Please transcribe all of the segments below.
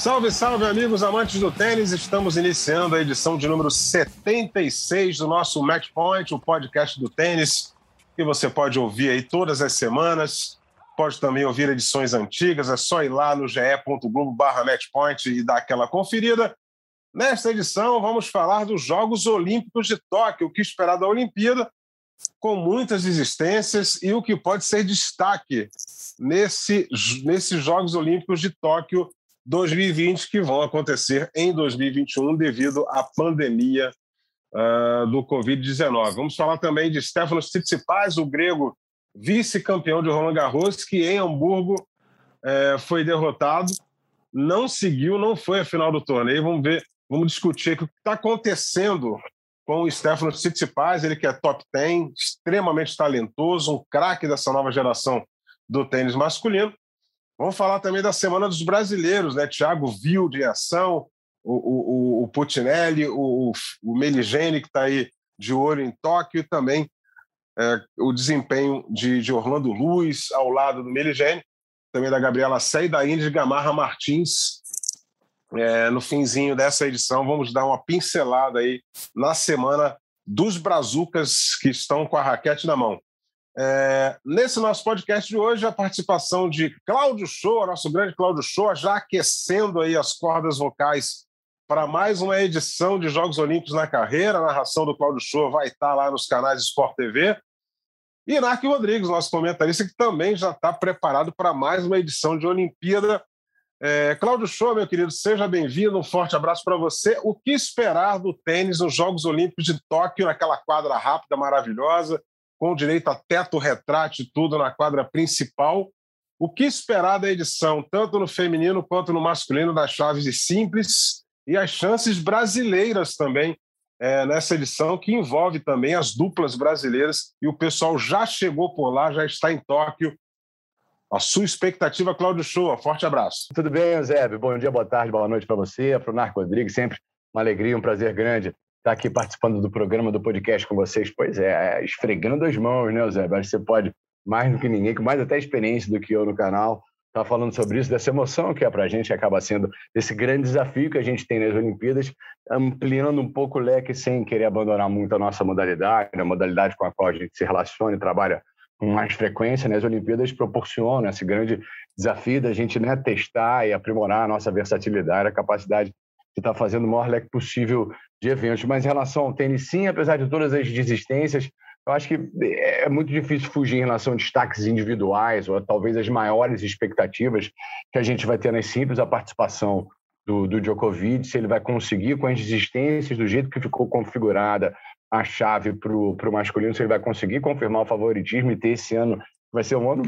Salve, salve, amigos amantes do tênis. Estamos iniciando a edição de número 76 do nosso Match Point, o podcast do tênis, que você pode ouvir aí todas as semanas. Pode também ouvir edições antigas, é só ir lá no ge.globo/matchpoint e dar aquela conferida. Nesta edição, vamos falar dos Jogos Olímpicos de Tóquio, o que esperar da Olimpíada, com muitas existências e o que pode ser destaque nesse, nesses Jogos Olímpicos de Tóquio 2020 que vão acontecer em 2021 devido à pandemia uh, do Covid-19. Vamos falar também de Stefanos Tsitsipas, o grego vice-campeão de Roland Garros, que em Hamburgo uh, foi derrotado, não seguiu, não foi a final do torneio. Vamos ver, vamos discutir o que está acontecendo com o Stefanos Tsitsipas, ele que é top 10, extremamente talentoso, um craque dessa nova geração do tênis masculino. Vamos falar também da Semana dos Brasileiros, né? Thiago Vilde em ação, o, o, o Putinelli, o, o Meligeni, que está aí de olho em Tóquio, também é, o desempenho de, de, Orlando Luz ao lado do Meligeni, também da Gabriela Sé e da Indy Gamarra Martins. É, no finzinho dessa edição, vamos dar uma pincelada aí na semana dos brazucas que estão com a raquete na mão. É, nesse nosso podcast de hoje, a participação de Cláudio Show, nosso grande Cláudio Show, já aquecendo aí as cordas vocais para mais uma edição de Jogos Olímpicos na carreira. A narração do Cláudio Show vai estar lá nos canais Sport TV. E Narco Rodrigues, nosso comentarista, que também já está preparado para mais uma edição de Olimpíada. É, Cláudio Show, meu querido, seja bem-vindo. Um forte abraço para você. O que esperar do tênis nos Jogos Olímpicos de Tóquio, naquela quadra rápida, maravilhosa? Com direito a teto retrátil e tudo na quadra principal. O que esperar da edição, tanto no feminino quanto no masculino, das chaves de simples e as chances brasileiras também é, nessa edição, que envolve também as duplas brasileiras, e o pessoal já chegou por lá, já está em Tóquio. A sua expectativa, Cláudio Show, forte abraço. Tudo bem, Zé? Bom dia, boa tarde, boa noite para você, para o Narco Rodrigues, sempre uma alegria, um prazer grande estar tá aqui participando do programa, do podcast com vocês. Pois é, é, esfregando as mãos, né, Zé? Acho que você pode, mais do que ninguém, com mais até experiência do que eu no canal, estar tá falando sobre isso, dessa emoção que é para a gente, acaba sendo esse grande desafio que a gente tem nas Olimpíadas, ampliando um pouco o leque sem querer abandonar muito a nossa modalidade, a modalidade com a qual a gente se relaciona e trabalha com mais frequência, né? as Olimpíadas proporcionam esse grande desafio da gente né, testar e aprimorar a nossa versatilidade, a capacidade de estar tá fazendo o maior leque possível de eventos. Mas em relação ao tênis, sim, apesar de todas as desistências, eu acho que é muito difícil fugir em relação a destaques individuais ou talvez as maiores expectativas que a gente vai ter nas simples, a participação do, do Djokovic, se ele vai conseguir, com as desistências, do jeito que ficou configurada a chave para o masculino, se ele vai conseguir confirmar o favoritismo e ter esse ano vai ser um ano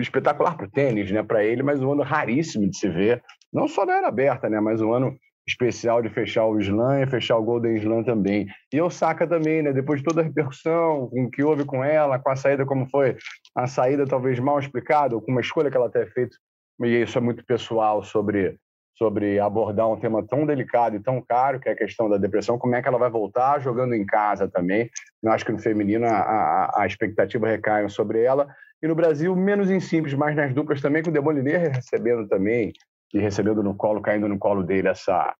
espetacular para o tênis, né, para ele, mas um ano raríssimo de se ver, não só na era aberta, né, mas um ano especial de fechar o Slam e fechar o Golden Slam também. E Osaka também, né? Depois de toda a repercussão com o que houve com ela, com a saída como foi, a saída talvez mal explicada, ou com uma escolha que ela tenha feito, e isso é muito pessoal sobre sobre abordar um tema tão delicado e tão caro, que é a questão da depressão, como é que ela vai voltar jogando em casa também. Eu acho que no feminino a, a, a expectativa recai sobre ela. E no Brasil, menos em simples, mas nas duplas também, com o Demoliner recebendo também e recebendo no colo, caindo no colo dele essa,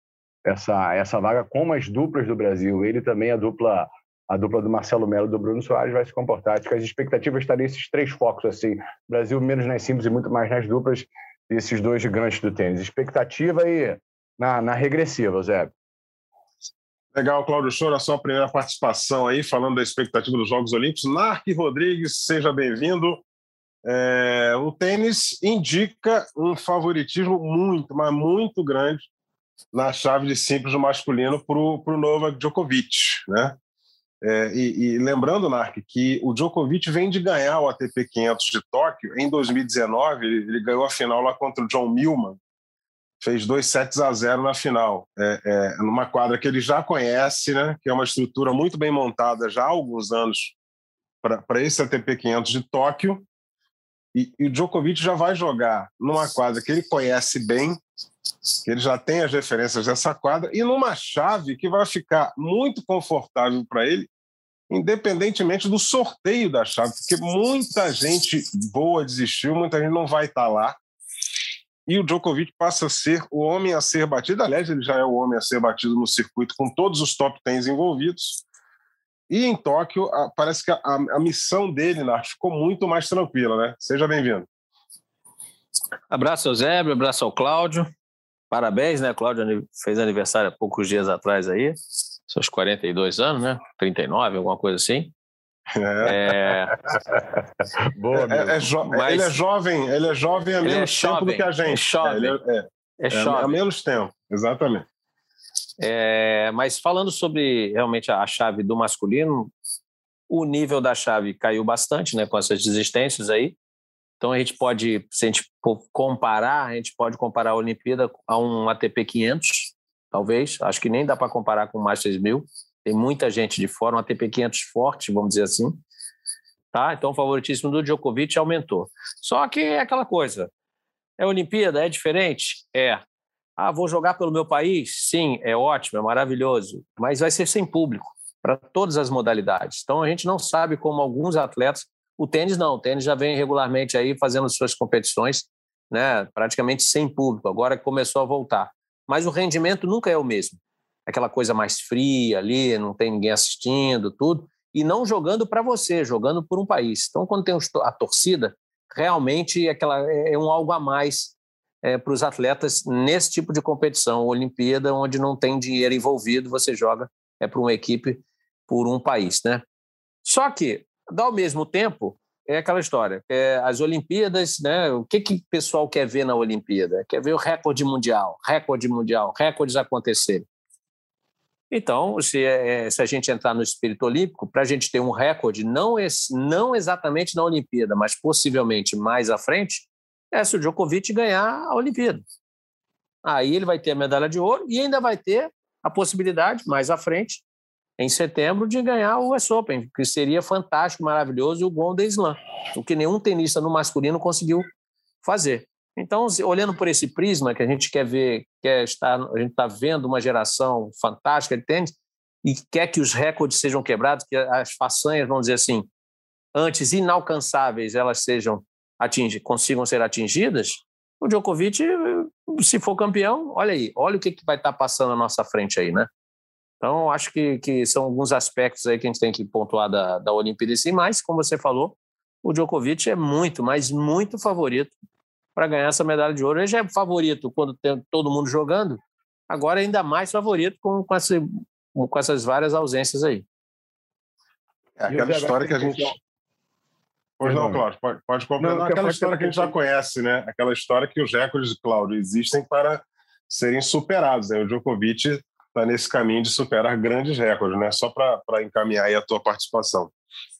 essa, essa vaga com as duplas do Brasil. Ele também, a dupla a dupla do Marcelo Melo e do Bruno Soares vai se comportar. Acho que as expectativas estão nesses três focos, assim. Brasil menos nas simples e muito mais nas duplas, esses dois gigantes do tênis. Expectativa aí na, na regressiva, Zé. Legal, Cláudio a sua primeira participação aí, falando da expectativa dos Jogos Olímpicos. Narc Rodrigues, seja bem-vindo. É, o tênis indica um favoritismo muito, mas muito grande na chave de simples do masculino para o Novak Djokovic. Né? É, e, e, lembrando, Nark, que o Djokovic vem de ganhar o ATP 500 de Tóquio em 2019. Ele, ele ganhou a final lá contra o John Millman. fez dois sets a zero na final, é, é, numa quadra que ele já conhece, né, que é uma estrutura muito bem montada já há alguns anos para esse ATP 500 de Tóquio. E, e, o Djokovic já vai jogar numa quadra que ele conhece bem, que ele já tem as referências dessa quadra, e numa chave que vai ficar muito confortável para ele, independentemente do sorteio da chave, porque muita gente boa desistiu, muita gente não vai estar tá lá e o Djokovic passa a ser o homem a ser batido. Aliás, ele já é o homem a ser batido no circuito com todos os top 10 envolvidos. E em Tóquio, parece que a, a missão dele, Nath, ficou muito mais tranquila, né? Seja bem-vindo. Abraço ao Zébio, abraço ao Cláudio. Parabéns, né? Cláudio fez aniversário há poucos dias atrás aí, seus 42 anos, né? 39, alguma coisa assim. É. Boa, é, é jo... Mas... Ele é jovem, ele é jovem há menos é tempo do que a gente. É jovem. É, é, é, há menos tempo, exatamente. É, mas falando sobre realmente a chave do masculino, o nível da chave caiu bastante, né, com essas desistências aí. Então a gente pode, se a gente comparar, a gente pode comparar a Olimpíada a um ATP 500, talvez. Acho que nem dá para comparar com o Masters 1000 tem muita gente de fora, um ATP 500 forte, vamos dizer assim. Tá? Então o favoritismo do Djokovic aumentou. Só que é aquela coisa. É Olimpíada, é diferente? É. Ah, vou jogar pelo meu país? Sim, é ótimo, é maravilhoso. Mas vai ser sem público, para todas as modalidades. Então a gente não sabe como alguns atletas. O tênis não, o tênis já vem regularmente aí fazendo suas competições, né, praticamente sem público, agora começou a voltar. Mas o rendimento nunca é o mesmo aquela coisa mais fria ali, não tem ninguém assistindo, tudo, e não jogando para você, jogando por um país. Então, quando tem a torcida, realmente aquela, é, é um algo a mais é, para os atletas nesse tipo de competição, Olimpíada, onde não tem dinheiro envolvido, você joga é para uma equipe por um país, né? Só que, ao mesmo tempo, é aquela história. É, as Olimpíadas, né? O que, que o pessoal quer ver na Olimpíada? Quer ver o recorde mundial, recorde mundial, recordes acontecerem. Então, se, é, se a gente entrar no espírito olímpico, para a gente ter um recorde, não, não exatamente na Olimpíada, mas possivelmente mais à frente, é se o Djokovic ganhar a Olimpíada. Aí ele vai ter a medalha de ouro e ainda vai ter a possibilidade, mais à frente, em setembro, de ganhar o US Open, que seria fantástico, maravilhoso, e o Golden Slam, o que nenhum tenista no masculino conseguiu fazer. Então, olhando por esse prisma que a gente quer ver, quer estar, a gente está vendo uma geração fantástica de tênis e quer que os recordes sejam quebrados, que as façanhas, vamos dizer assim, antes inalcançáveis, elas sejam atingi, consigam ser atingidas. O Djokovic, se for campeão, olha aí, olha o que, que vai estar tá passando na nossa frente aí, né? Então, acho que, que são alguns aspectos aí que a gente tem que pontuar da, da Olimpíada e sim, mas, como você falou, o Djokovic é muito, mas muito favorito para ganhar essa medalha de ouro. Ele já é favorito quando tem todo mundo jogando, agora ainda mais favorito com, com, essa, com essas várias ausências aí. É aquela história que a gente. Pois não, Cláudio, pode, pode aquela história que a gente já conhece, né? Aquela história que os recordes, Cláudio, existem para serem superados. Né? O Djokovic está nesse caminho de superar grandes recordes, né? Só para encaminhar aí a tua participação.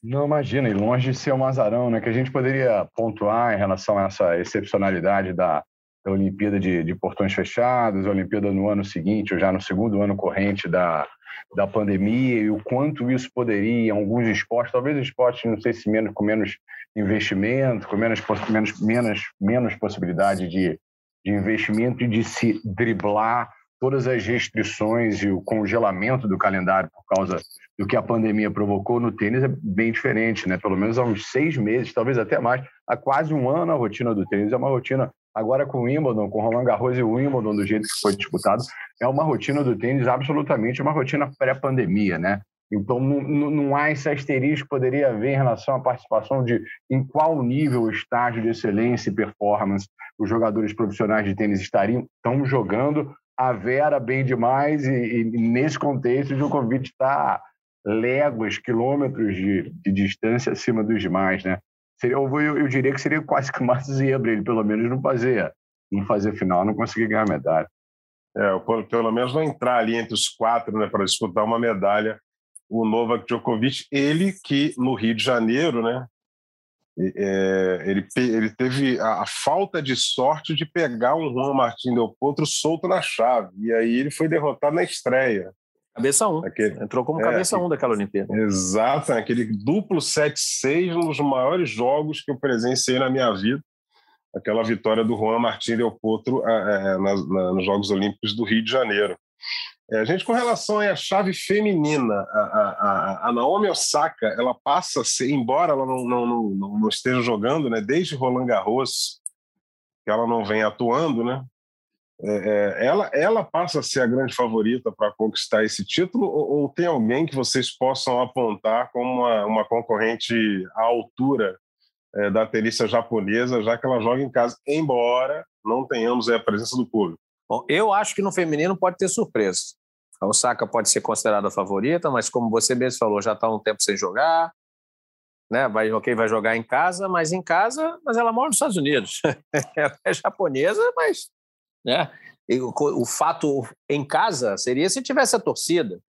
Não, imagina, e longe de ser um azarão, né? Que a gente poderia pontuar em relação a essa excepcionalidade da, da Olimpíada de, de portões fechados, a Olimpíada no ano seguinte, ou já no segundo ano corrente da, da pandemia, e o quanto isso poderia, em alguns esportes, talvez esportes, não sei se menos, com menos investimento, com menos, menos, menos, menos possibilidade de, de investimento e de se driblar todas as restrições e o congelamento do calendário por causa do que a pandemia provocou no tênis é bem diferente, né? Pelo menos há uns seis meses, talvez até mais, há quase um ano a rotina do tênis é uma rotina agora com o Wimbledon, com o Roland Garros e o Wimbledon do jeito que foi disputado, é uma rotina do tênis absolutamente uma rotina pré-pandemia, né? Então não, não há esse asterisco que poderia haver em relação à participação de em qual nível, estágio de excelência e performance os jogadores profissionais de tênis estariam estão jogando a Vera bem demais e, e nesse contexto o Djokovic está léguas, quilômetros de, de distância acima dos demais, né? Seria, eu, eu, diria que seria quase que uma zebra ele pelo menos não fazer, não fazer final, não conseguir ganhar medalha. É, pelo menos não entrar ali entre os quatro, né, para disputar uma medalha. O Novak Djokovic, ele que no Rio de Janeiro, né, é, ele, ele teve a, a, falta de sorte de pegar um Juan Martín Del Potro solto na chave. E aí ele foi derrotado na estreia. Cabeça 1. Um. Aquele, Entrou como é, cabeça 1 um daquela Olimpíada. Exato, aquele duplo 7-6, um dos maiores jogos que eu presenciei na minha vida. Aquela vitória do Juan Martín Del Potro é, na, na, nos Jogos Olímpicos do Rio de Janeiro. É, a gente, com relação à chave feminina, a, a, a, Naomi Osaka, ela passa a ser, embora ela não, não, não, não esteja jogando, né, desde Roland Garros, que ela não vem atuando, né, é, é, ela, ela passa a ser a grande favorita para conquistar esse título, ou, ou, tem alguém que vocês possam apontar como uma, uma concorrente à altura é, da tenista japonesa, já que ela joga em casa, embora não tenhamos a presença do público? Bom, eu acho que no feminino pode ter surpresa. A Osaka pode ser considerada a favorita, mas como você mesmo falou, já está um tempo sem jogar. Né? Vai, ok, vai jogar em casa, mas em casa, mas ela mora nos Estados Unidos. ela é japonesa, mas né? O, o, fato em casa seria se tivesse a torcida.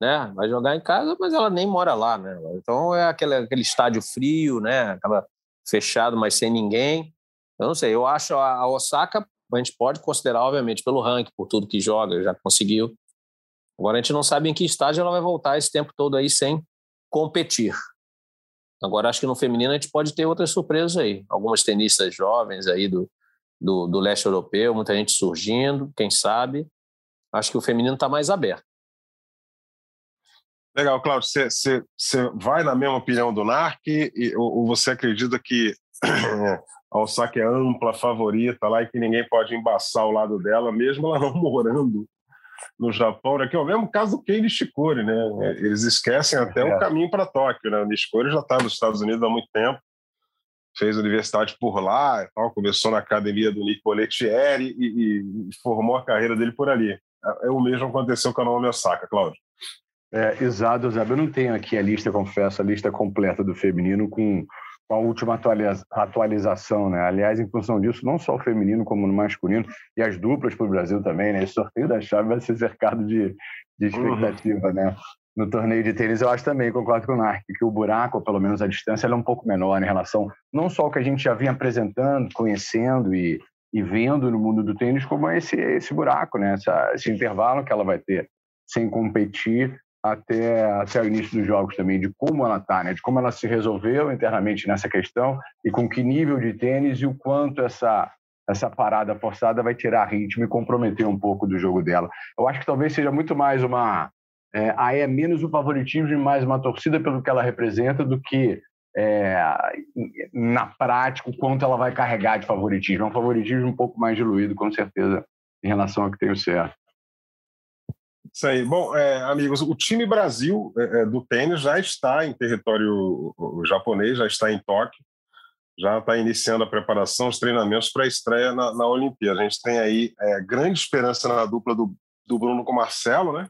Né? Vai jogar em casa, mas ela nem mora lá. Né? Então é aquele, aquele estádio frio, né? Aquela fechado, mas sem ninguém. Eu não sei, eu acho a Osaka, a gente pode considerar, obviamente, pelo ranking, por tudo que joga, já conseguiu. Agora a gente não sabe em que estágio ela vai voltar esse tempo todo aí sem competir. Agora acho que no feminino a gente pode ter outras surpresas aí. Algumas tenistas jovens aí do, do, do leste europeu, muita gente surgindo, quem sabe. Acho que o feminino está mais aberto. Legal, Cláudio. Você vai na mesma opinião do NARC e, ou, ou você acredita que a Osaka é ampla, favorita lá e que ninguém pode embaçar o lado dela, mesmo ela não morando no Japão, né? que é o mesmo caso do Kei Nishikori, né? Eles esquecem até é. o caminho para Tóquio, né? O Nishikori já está nos Estados Unidos há muito tempo, fez universidade por lá, tal, começou na academia do Nick Bollettieri e, e, e, formou a carreira dele por ali. É, é o mesmo aconteceu com a Naomi Osaka, Cláudio. É, exato, Zé. Eu não tenho aqui a lista, confesso, a lista completa do feminino com com a última atualiza atualização, né? Aliás, em função disso, não só o feminino como no masculino e as duplas para o Brasil também, né? Esse sorteio da chave vai ser cercado de, de uhum. expectativa, uhum. né? No torneio de tênis, eu acho também, concordo com o Narc, que o buraco, ou pelo menos a distância, é um pouco menor em relação não só ao que a gente já vinha apresentando, conhecendo e, e vendo no mundo do tênis, como esse, esse buraco, né? Esse intervalo que ela vai ter sem competir até, até o início dos jogos também, de como ela está, né? de como ela se resolveu internamente nessa questão e com que nível de tênis e o quanto essa, essa parada forçada vai tirar ritmo e comprometer um pouco do jogo dela. Eu acho que talvez seja muito mais uma. É, aí é menos o favoritismo e mais uma torcida pelo que ela representa do que é, na prática o quanto ela vai carregar de favoritismo. É um favoritismo um pouco mais diluído, com certeza, em relação ao que tem o certo. Isso aí. Bom, é, amigos, o time Brasil é, é do tênis já está em território japonês, já está em Tóquio, já está iniciando a preparação, os treinamentos para a estreia na, na Olimpíada. A gente tem aí é, grande esperança na dupla do, do Bruno com o Marcelo, né?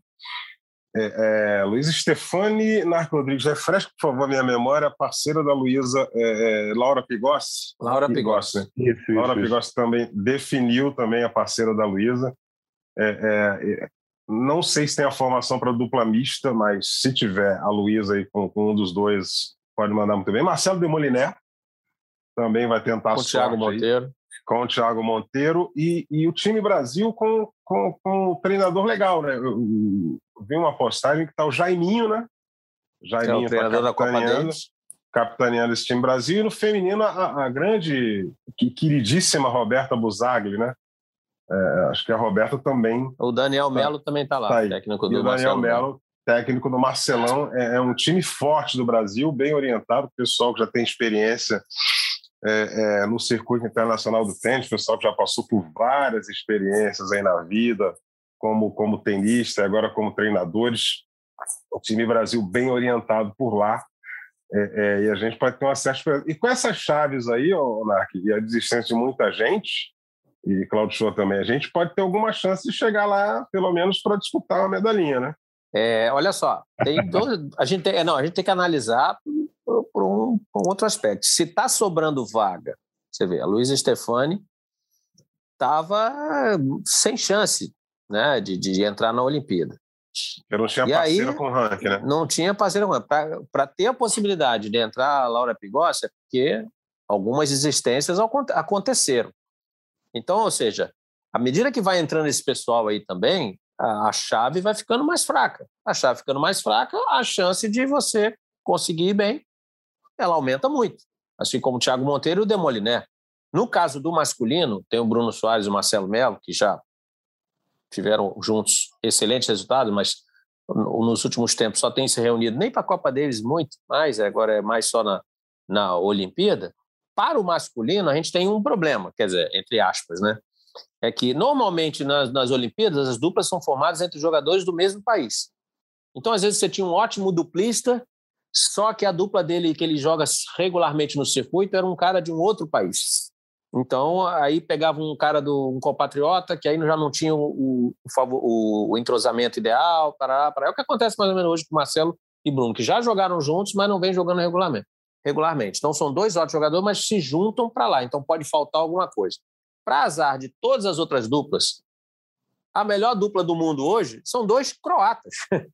É, é, Luiz Stefani, Narco Rodrigues, refresca, por favor, a minha memória, parceira da Luísa, é, é Laura Pigossi. Laura Pigossi. Isso, isso, Laura Pigossi também definiu também a parceira da Luísa. É, é, não sei se tem a formação para dupla mista, mas se tiver a Luísa aí com, com, um dos dois, pode mandar muito bem. Marcelo de Moliner também vai tentar com o Thiago Monteiro. Aí, com o Thiago Monteiro e, e o time Brasil com, com, com um treinador legal, né? Eu vi uma postagem que está o Jaiminho, né? Jaiminho é o treinador da Copa. Capitaneando esse time Brasil. E no feminino, a, a grande, queridíssima Roberta Buzagli, né? É, acho que a Roberta também. O Daniel tá Melo tá, também está lá, tá técnico do e o Daniel Melo, técnico do Marcelão. É, é, um time forte do Brasil, bem orientado, pessoal que já tem experiência é, é, no circuito internacional do tênis, pessoal que já passou por várias experiências aí na vida, como, como tenista, agora como treinadores. O time Brasil bem orientado por lá. É, é, e a gente pode ter uma certa. E com essas chaves aí, Narc, e a desistência de muita gente, e Claudio Show também, a gente pode ter alguma chance de chegar lá, pelo menos, para disputar uma medalhinha, né? É, olha só, a gente tem, não, a gente tem que analisar por, por, um, por um, outro aspecto. Se está sobrando vaga, você vê, a Luísa Stefani estava sem chance né, de, de entrar na Olimpíada. Eu não tinha e parceiro aí, com o ranking, né? Não tinha parceiro com Para ter a possibilidade de entrar a Laura Pigossi, é porque Algumas existências aconteceram. Então, ou seja, à medida que vai entrando esse pessoal aí também, a chave vai ficando mais fraca. A chave ficando mais fraca, a chance de você conseguir ir bem, ela aumenta muito. Assim como o Thiago Monteiro e o Demoliné. No caso do masculino, tem o Bruno Soares e o Marcelo Melo, que já tiveram juntos excelentes resultados, mas nos últimos tempos só tem se reunido, nem para a Copa deles muito mais, agora é mais só na, na Olimpíada. Para o masculino, a gente tem um problema, quer dizer, entre aspas, né? É que normalmente nas, nas Olimpíadas as duplas são formadas entre jogadores do mesmo país. Então, às vezes, você tinha um ótimo duplista, só que a dupla dele que ele joga regularmente no circuito era um cara de um outro país. Então, aí pegava um cara do um compatriota, que aí já não tinha o, o, o entrosamento ideal, para para É o que acontece mais ou menos hoje com Marcelo e Bruno, que já jogaram juntos, mas não vem jogando regularmente. regularmente. Então, são dois ótimos jogadores, mas se juntam para lá. Então, pode faltar alguma coisa. Para azar de todas as outras duplas, a melhor dupla do mundo hoje são dois croatas.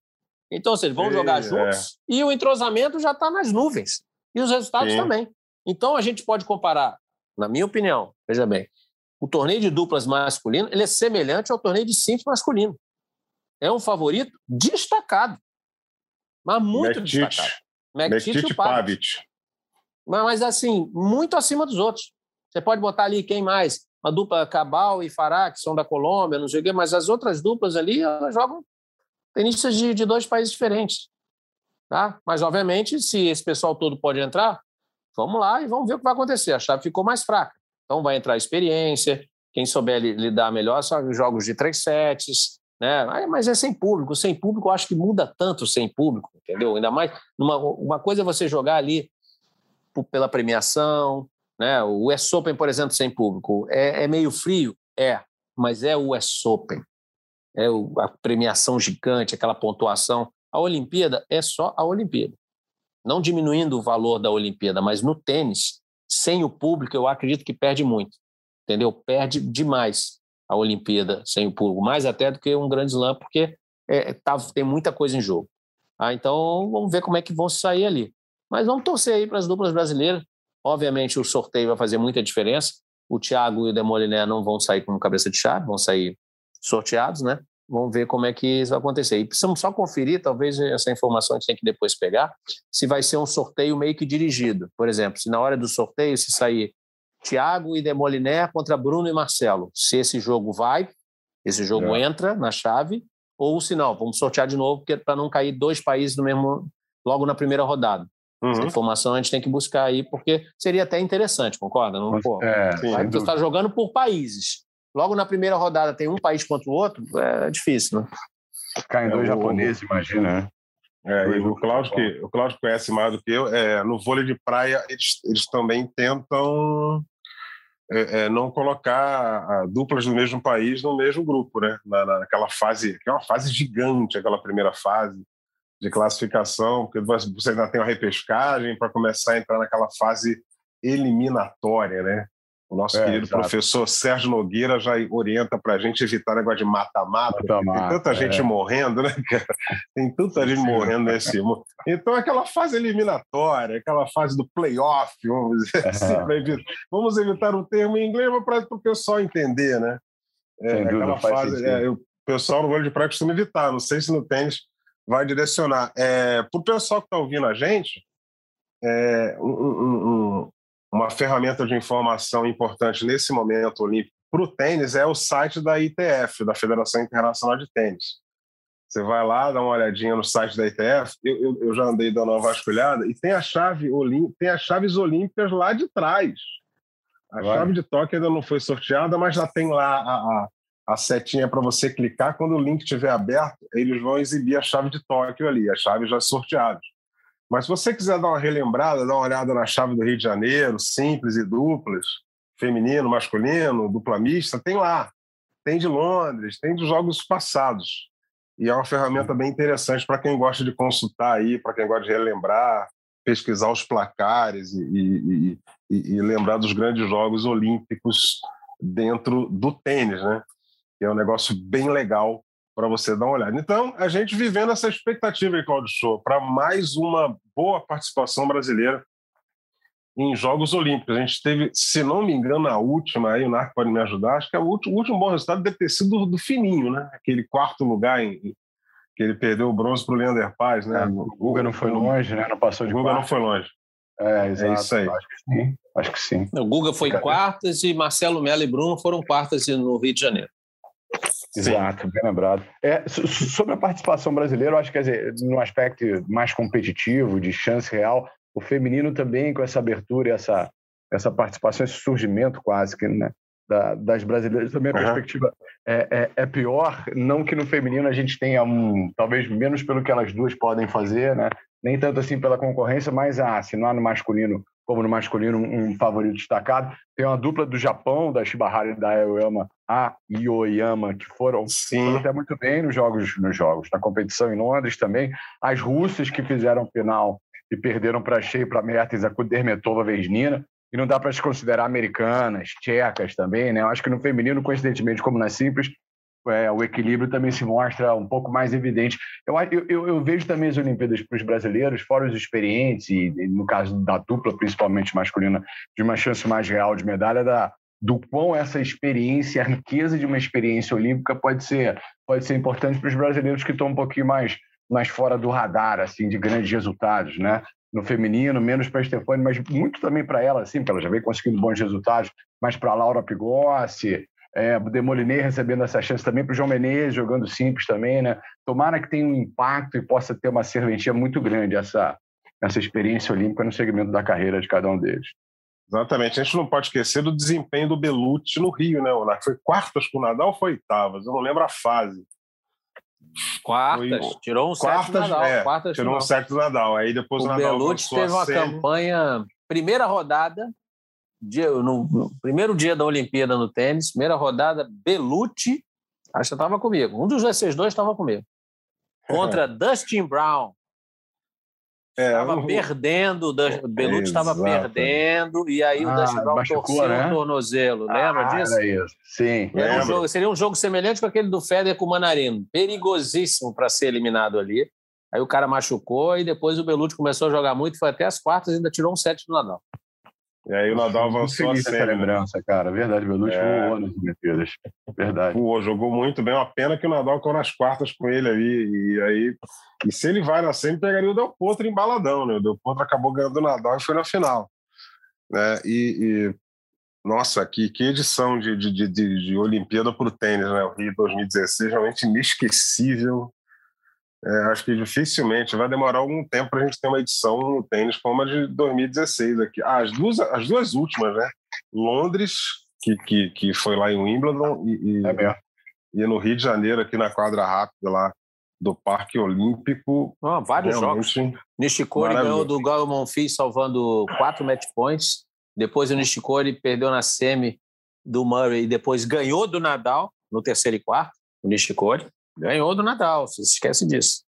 Então, seja, vão jogar é. juntos é. e o entrosamento já está nas nuvens. E os resultados Sim. também. Então, a gente pode comparar na minha opinião, veja bem, o torneio de duplas masculino ele é semelhante ao torneio de simples masculino. É um favorito destacado, mas muito destacado. Mektic e Pavic. Mas, mas, assim, muito acima dos outros. Você pode botar ali quem mais? Uma dupla Cabal e Fará, que são da Colômbia, não sei o quê, mas as outras duplas ali, elas jogam tenistas de, de dois países diferentes. Tá? Mas, obviamente, se esse pessoal todo pode entrar, Vamos lá e vamos ver o que vai acontecer. A chave ficou mais fraca. Então vai entrar experiência, quem souber lidar melhor só jogos de três sets, né? Mas é sem público. Sem público eu acho que muda tanto sem público, entendeu? Ainda mais numa, uma coisa é você jogar ali pela premiação, né? O US Open, por exemplo, sem público é, é meio frio, é, mas é o US Open. É a premiação gigante, aquela pontuação. A Olimpíada é só a Olimpíada não diminuindo o valor da Olimpíada, mas no tênis, sem o público, eu acredito que perde muito, entendeu? Perde demais a Olimpíada sem o público, mais até do que um grande slam, porque é, tá, tem muita coisa em jogo. Ah, então, vamos ver como é que vão sair ali. Mas vamos torcer aí para as duplas brasileiras. Obviamente, o sorteio vai fazer muita diferença. O Thiago e o Demoliné não vão sair com cabeça de chave, vão sair sorteados, né? Vamos ver como é que isso vai acontecer. E precisamos só conferir, talvez essa informação a gente tem que depois pegar, se vai ser um sorteio meio que dirigido. Por exemplo, se na hora do sorteio se sair Thiago e Demoliné contra Bruno e Marcelo, se esse jogo vai, esse jogo é. entra na chave, ou se não, vamos sortear de novo, para não cair dois países no mesmo logo na primeira rodada. Uhum. Essa informação a gente tem que buscar aí, porque seria até interessante, concorda? Não, pô, é, você está jogando por países logo na primeira rodada tem um país contra o outro, é difícil, né? Caem dois é, japoneses, imagina, né? É, e o Cláudio, que, o Cláudio conhece mais do que eu, é, no vôlei de praia eles, eles também tentam é, é, não colocar duplas do mesmo país no mesmo grupo, né? Na, naquela fase, que é uma fase gigante, aquela primeira fase de classificação, porque você ainda tem uma repescagem para começar a entrar naquela fase eliminatória, né? O nosso é, querido exato. professor Sérgio Nogueira já orienta para a gente evitar negócio de mata-mata. Mata tem tanta é. gente morrendo, né, cara? Tem tanta gente Sim. morrendo nesse mundo. Então, aquela fase eliminatória, aquela fase do playoff, vamos dizer assim, evitar, vamos evitar o termo em inglês para o pessoal entender, né? É, aquela fase, é, o pessoal no vôlei de praia costuma evitar, não sei se no tênis vai direcionar. É, para o pessoal que está ouvindo a gente, é, um, um, uma ferramenta de informação importante nesse momento olímpico para o tênis é o site da ITF, da Federação Internacional de Tênis. Você vai lá, dá uma olhadinha no site da ITF, eu, eu, eu já andei dando uma vasculhada, e tem, a chave tem as chaves olímpicas lá de trás. A chave de toque ainda não foi sorteada, mas já tem lá a, a, a setinha para você clicar. Quando o link estiver aberto, eles vão exibir a chave de Tóquio ali, as chaves já sorteadas. Mas se você quiser dar uma relembrada, dar uma olhada na chave do Rio de Janeiro, simples e duplas, feminino, masculino, dupla mista, tem lá. Tem de Londres, tem dos jogos passados. E é uma ferramenta bem interessante para quem gosta de consultar aí, para quem gosta de relembrar, pesquisar os placares e, e, e, e, lembrar dos grandes jogos olímpicos dentro do tênis, né? Que é um negócio bem legal para você dar uma olhada. Então, a gente vivendo essa expectativa aí, Claudio Show, para mais uma boa participação brasileira em Jogos Olímpicos. A gente teve, se não me engano, a última, aí o Narco pode me ajudar, acho que é o último, o último bom resultado deve ter sido do, do Fininho, né? Aquele quarto lugar em, que ele perdeu o bronze para o Leander Paz, né? É, o Guga não foi longe, né? Não passou de O Guga quarto. não foi longe. É, exato. É isso aí. Acho que sim. Acho que sim. O Guga foi em quartas e Marcelo Melo e Bruno foram quartas no Rio de Janeiro. Exato, bem lembrado. É, sobre a participação brasileira, eu acho que, quer dizer, no aspecto mais competitivo, de chance real, o feminino também, com essa abertura e essa, essa participação, esse surgimento quase que, né, da, das brasileiras, também a uhum. perspectiva é, é, é, pior. Não que no feminino a gente tenha um, talvez menos pelo que elas duas podem fazer, né? nem tanto assim pela concorrência, mas ah, se não há no masculino como no masculino um favorito destacado. Tem uma dupla do Japão, da Shibahara e da Aoyama, a Ioyama, que foram, foram, até muito bem nos jogos, nos jogos, na competição em Londres também. As russas que fizeram final e perderam para Shea, para Mertens, a Kudermetova Vesnina. E não dá para se considerar americanas, tchecas também, né? Eu acho que no feminino, coincidentemente, como na simples, é, o equilíbrio também se mostra um pouco mais evidente. Eu, eu, eu vejo também as Olimpíadas para os brasileiros, fora os experientes, e no caso da dupla, principalmente masculina, de uma chance mais real de medalha, da, do quão essa experiência, a riqueza de uma experiência olímpica pode ser, pode ser importante para os brasileiros que estão um pouquinho mais, mais fora do radar, assim, de grandes resultados, né? No feminino, menos para a Stefani, mas muito também para ela, assim, porque ela já vem conseguindo bons resultados, mas para a Laura Pigossi, é, o Demoliné recebendo essa chance também, para o João Menezes jogando simples também, né? Tomara que tenha um impacto e possa ter uma serventia muito grande essa, essa experiência olímpica no segmento da carreira de cada um deles. Exatamente. A gente não pode esquecer do desempenho do Belucci no Rio, né? Foi quartas com o Nadal ou foi oitavas? Eu não lembro a fase. Quartas, foi... tirou um quartas, set do Nadal. É, quartas tirou um set do Nadal. Aí depois o, o Nadal Belucci teve uma campanha, primeira rodada, dia, no, no, primeiro dia da Olimpíada no tênis, primeira rodada, Belucci, acho que estava comigo. Um dos desses dois estava comigo. Contra Dustin Brown. Estava é, perdendo, o Belucci estava perdendo, e aí o ah, Dustin Brown torceu né? o tornozelo. Lembra ah, disso? Era isso. Sim. Era um jogo, seria um jogo semelhante com aquele do Federer com o Manarino. Perigosíssimo para ser eliminado ali. Aí o cara machucou e depois o Belucci começou a jogar muito, foi até as quartas e ainda tirou um set do Nadal. E aí o Nadal avançou a série. essa né? lembrança, cara. Verdade, Belucci é... voou nas Olimpíadas. Verdade. Voou, jogou muito bem. Uma pena que o Nadal ficou nas quartas com ele ali. E aí, e se ele vai na semi, pegaria o Del Potro embaladão, né? O Del Potro acabou ganhando o Nadal e foi na final. Né? E, e nossa, que, que edição de, de, de, de Olimpíada para o tênis, né? O Rio 2016, realmente inesquecível. É, acho que dificilmente vai demorar algum tempo para a gente ter uma edição no tênis como a de 2016 aqui. Ah, as, duas, as duas últimas, né? Londres, que, que, que foi lá em Wimbledon, e, e, é e no Rio de Janeiro, aqui na quadra rápida lá do Parque Olímpico. Ah, vários jogos. Nishikori ganhou do Gael Monfils salvando quatro match points. Depois o Nishikori perdeu na semi do Murray e depois ganhou do Nadal no terceiro e quarto, o Nishikori. Ganhou do Nadal, você esquece disso.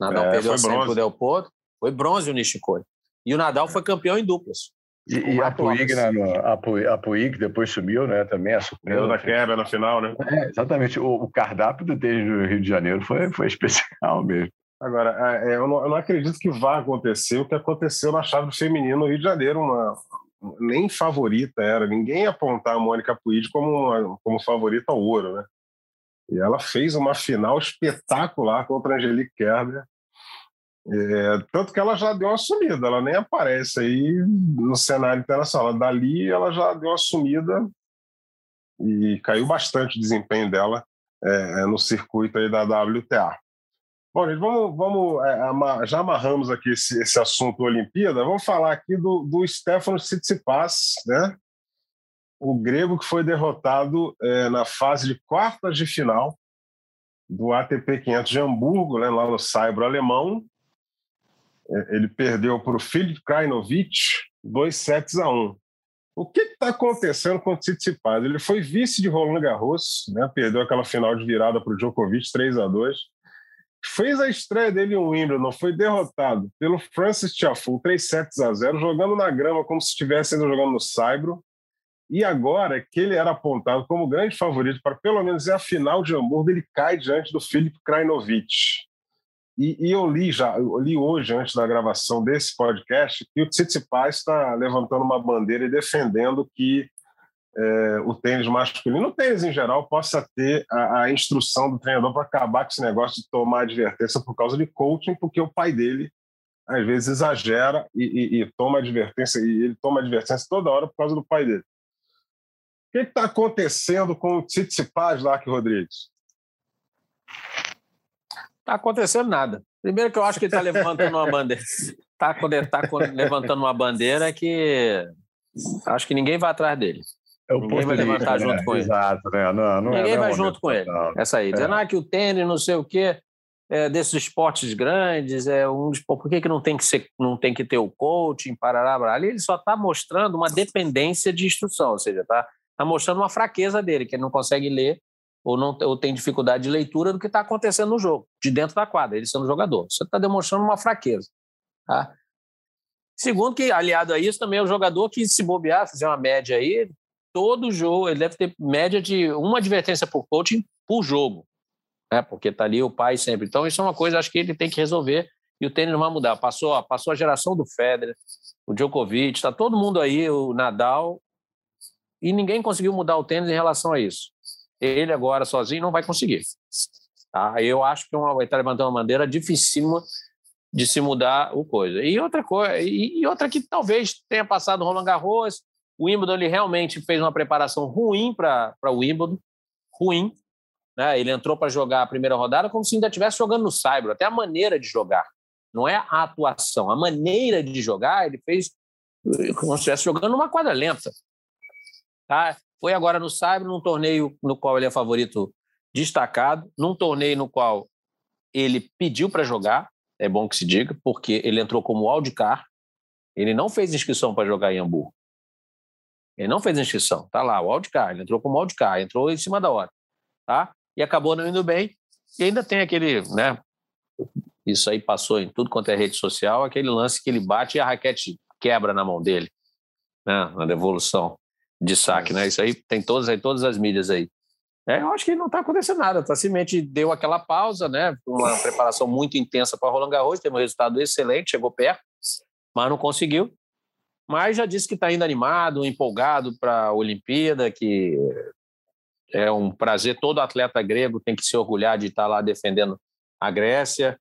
Nadal é, perdeu sempre pro Del Potro, foi bronze o Nishikori. E o Nadal foi campeão em duplas. E, e a Puig, né, no, a, a Puig depois sumiu, né? Também a surpresa. da quebra na final, né? É, exatamente. O, o, cardápio do tênis do Rio de Janeiro foi, foi especial mesmo. Agora, é, é, eu, não, eu, não, acredito que vá acontecer o que aconteceu na chave feminino no Rio de Janeiro, uma, nem favorita era. Ninguém ia apontar a Mônica Puig como, uma, como favorita ao ouro, né? E ela fez uma final espetacular contra a Angelique Kerber. É, tanto que ela já deu uma sumida, ela nem aparece aí no cenário internacional. Dali ela já deu uma sumida e caiu bastante o desempenho dela é, no circuito aí da WTA. Bom, gente, vamos, vamos é, já amarramos aqui esse, esse assunto Olimpíada, vamos falar aqui do, do Stefano Tsitsipas, né? O grego que foi derrotado é, na fase de quartas de final do ATP 500 de Hamburgo, né, lá no Saibro alemão. É, ele perdeu para o Filip Krajinovic, dois sets a um. O que está acontecendo com o Tsitsipas? Ele foi vice de Roland Garros, né, perdeu aquela final de virada para o Djokovic, 3 a 2 Fez a estreia dele em Wimbledon, foi derrotado pelo Francis Tiafoe, 3 sets a 0 jogando na grama como se estivesse jogando no Saibro. E agora que ele era apontado como grande favorito para pelo menos à final de Hamburgo, ele cai diante do Filip Krajinovic. E, e, eu li já, eu li hoje, antes da gravação desse podcast, que o Tsitsipas está levantando uma bandeira e defendendo que é, o tênis masculino, o tênis em geral, possa ter a, a instrução do treinador para acabar com esse negócio de tomar advertência por causa de coaching, porque o pai dele às vezes exagera e, e, e toma advertência, e ele toma advertência toda hora por causa do pai dele. O que está acontecendo com o Tsitsipas, Lark Rodrigues? Está acontecendo nada. Primeiro que eu acho que ele está levantando uma bandeira. Está tá levantando uma bandeira que acho que ninguém vai atrás dele. É ninguém vai levantar junto com ele. Exato, né? Não, não é, ninguém é, vai junto com ele. Essa aí. É. Dizendo ah, que o tênis, não sei o quê, é, desses esportes grandes, é um por que, que não tem que ser, não tem que ter o coaching, parará, parará. Ali ele só está mostrando uma dependência de instrução, ou seja, está tá mostrando uma fraqueza dele, que ele não consegue ler ou, não, ou tem dificuldade de leitura do que está acontecendo no jogo, de dentro da quadra, ele sendo jogador. Você está demonstrando uma fraqueza. Tá? Segundo, que aliado a isso também é o jogador que, se bobear, fizer uma média aí, todo jogo, ele deve ter média de uma advertência por coaching por jogo, né? porque está ali o pai sempre. Então, isso é uma coisa, acho que ele tem que resolver e o tênis não vai mudar. Passou, passou a geração do Federer, o Djokovic, está todo mundo aí, o Nadal, e ninguém conseguiu mudar o tênis em relação a isso. Ele agora sozinho não vai conseguir. Tá? Eu acho que uma, estar levantando uma bandeira dificílima de se mudar o coisa. E outra coisa, e, outra que talvez tenha passado o Roland Garros, o Wimbledon ele realmente fez uma preparação ruim para o Wimbledon, ruim. Né? Ele entrou para jogar a primeira rodada como se ainda estivesse jogando no Saibro, até a maneira de jogar. Não é a atuação, a maneira de jogar, ele fez como se estivesse jogando numa quadra lenta. Tá? Foi agora no Saibro, num torneio no qual ele é favorito destacado, num torneio no qual ele pediu para jogar, é bom que se diga, porque ele entrou como wildcard, ele não fez inscrição para jogar em Hamburgo. Ele não fez inscrição, tá lá, o wildcard, ele entrou como wildcard, entrou em cima da hora, tá? E acabou não indo bem. E ainda tem aquele, né? Isso aí passou em tudo quanto é rede social, aquele lance que ele bate e a raquete quebra na mão dele, né? Na devolução de saque, né? Isso aí tem todas, aí, todas as mídias aí. É, eu acho que não está acontecendo nada. Tá, simplesmente deu aquela pausa, né? Uma preparação muito intensa para Roland Garros, teve um resultado excelente, chegou perto, mas não conseguiu. Mas já disse que está ainda animado, empolgado para a Olimpíada, que é um prazer. Todo atleta grego tem que se orgulhar de estar tá lá defendendo a Grécia.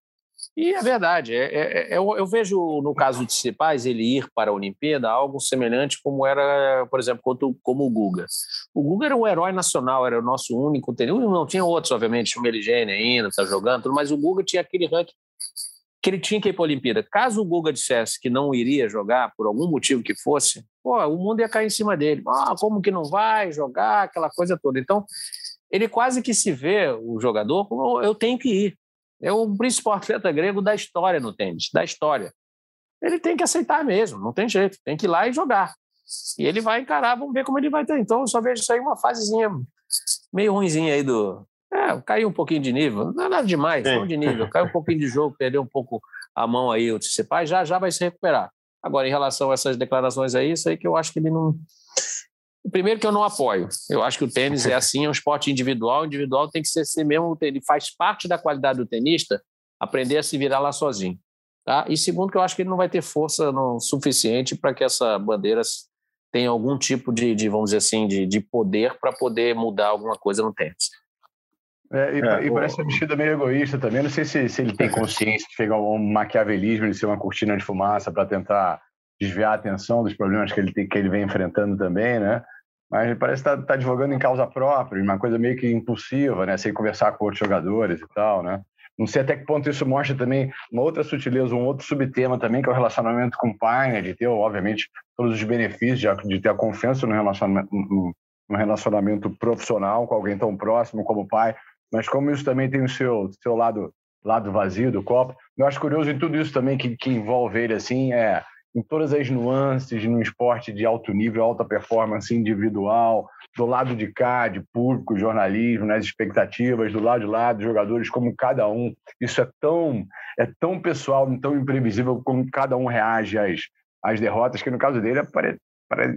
E é verdade, é, é, é, eu, eu, vejo no caso de Cipaz ele ir para a Olimpíada algo semelhante como era, por exemplo, como o Guga. O Guga era um herói nacional, era o nosso único Não tinha outros, obviamente, o Meligene ainda, está jogando, mas o Guga tinha aquele ranking que ele tinha que ir para a Olimpíada. Caso o Guga dissesse que não iria jogar, por algum motivo que fosse, pô, o mundo ia cair em cima dele. Ah, como que não vai jogar, aquela coisa toda. Então, ele quase que se vê, o jogador, como eu tenho que ir. É o principal atleta grego da história no tênis, da história. Ele tem que aceitar mesmo, não tem jeito, tem que ir lá e jogar. E ele vai encarar, vamos ver como ele vai ter. Então, eu só vejo isso aí uma fasezinha meio ruimzinha aí do. É, caiu um pouquinho de nível, não é nada demais, Sim. não de nível, caiu um pouquinho de jogo, perdeu um pouco a mão aí, o Tsitsipas, já já vai se recuperar. Agora, em relação a essas declarações aí, isso aí que eu acho que ele não. Primeiro que eu não apoio. Eu acho que o tênis é assim, é um esporte individual. O individual tem que ser assim mesmo. Ele faz parte da qualidade do tenista aprender a se virar lá sozinho. Tá? E segundo que eu acho que ele não vai ter força no, suficiente para que essa bandeira tenha algum tipo de, de vamos dizer assim, de, de poder para poder mudar alguma coisa no tênis. É, e, é, e, parece uma mexida meio egoísta também. Não sei se, se ele tem consciência de chegar um maquiavelismo, de ser uma cortina de fumaça para tentar desviar a atenção dos problemas que ele, tem, que ele vem enfrentando também, né? Mas parece estar tá, tá advogando em causa própria, uma coisa meio que impulsiva, né? Sem conversar com outros jogadores e tal, né? Não sei até que ponto isso mostra também uma outra sutileza, um outro subtema também, que é o relacionamento com o pai, né? De ter, obviamente, todos os benefícios de, de ter a confiança no relacionamento, no relacionamento profissional com alguém tão próximo como o pai, mas como isso também tem o seu, seu lado, lado vazio do copo. Eu acho curioso em tudo isso também que, que envolve ele, assim, é em todas as nuances no esporte de alto nível, alta performance individual, do lado de cá, de público, jornalismo, nas expectativas, do lado de lá, dos jogadores, como cada um. Isso é tão, é tão pessoal, tão imprevisível como cada um reage às, às derrotas, que no caso dele apare,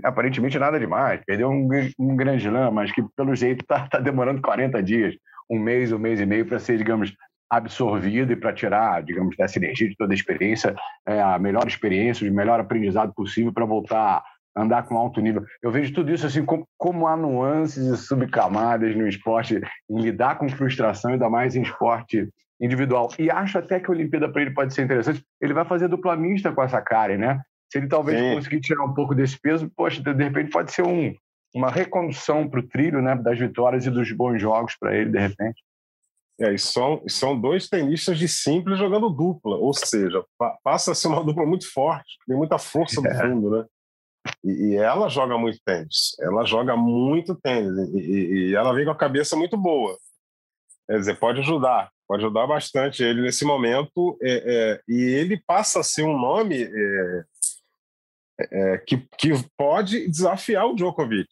aparentemente nada demais. Perdeu um, um grande slam, mas que pelo jeito está tá demorando 40 dias, um mês, um mês e meio para ser, digamos, absorvido e para tirar, digamos, dessa energia de toda a experiência, é, a melhor experiência, o melhor aprendizado possível para voltar a andar com alto nível. Eu vejo tudo isso assim como, como há nuances e subcamadas no esporte, em lidar com frustração, ainda mais em esporte individual. E acho até que a Olimpíada para ele pode ser interessante. Ele vai fazer dupla mista com essa Karen, né? Se ele talvez Sim. conseguir tirar um pouco desse peso, poxa, de repente pode ser um, uma recondução para o trilho né, das vitórias e dos bons jogos para ele, de repente. É, e são, são dois tenistas de simples jogando dupla, ou seja, pa, passa a ser uma dupla muito forte, tem muita força no é. fundo, né? E, e, ela joga muito tênis, ela joga muito tênis, e, e, ela vem com a cabeça muito boa. Quer dizer, pode ajudar, pode ajudar bastante ele nesse momento, é, é, e ele passa a ser um nome é, é, que, que pode desafiar o Djokovic.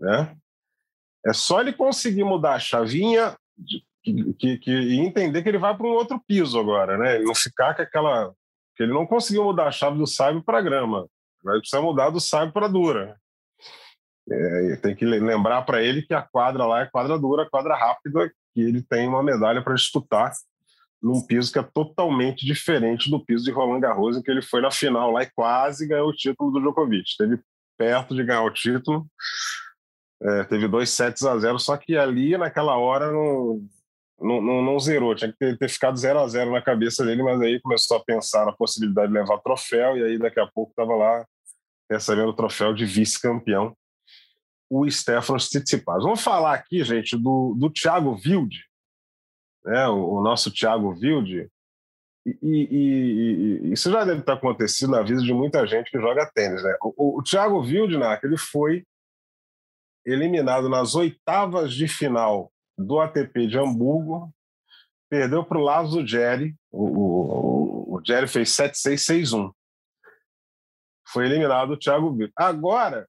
Né? É só ele conseguir mudar a chavinha que, que, que, e entender que ele vai para um outro piso agora, né? Não ficar com aquela. que ele não conseguiu mudar a chave do Saibro para grama. Vai precisar mudar do Saibro para dura. É, tem que lembrar para ele que a quadra lá é quadra dura, quadra rápida, que ele tem uma medalha para disputar num piso que é totalmente diferente do piso de Roland Garros, em que ele foi na final lá e quase ganhou o título do Djokovic. Esteve perto de ganhar o título, é, teve dois sets a zero, só que ali, naquela hora, não, não, não, não zerou. Tinha que ter, ter ficado 0 a 0 na cabeça dele, mas aí começou a pensar na possibilidade de levar troféu, e aí daqui a pouco estava lá recebendo o troféu de vice-campeão, o Stefano Tsitsipas. Vamos falar aqui, gente, do, do Thiago Wilde, né, o, o nosso Thiago Wilde, e, e, e, isso já deve ter acontecido na vida de muita gente que joga tênis. Né? O, o, Thiago Wildnak, ele foi eliminado nas oitavas de final do ATP de Hamburgo, perdeu para o Lazo Jerry, o, o, o Jerry fez 7-6-6-1. Foi eliminado o Thiago Wilde. Agora,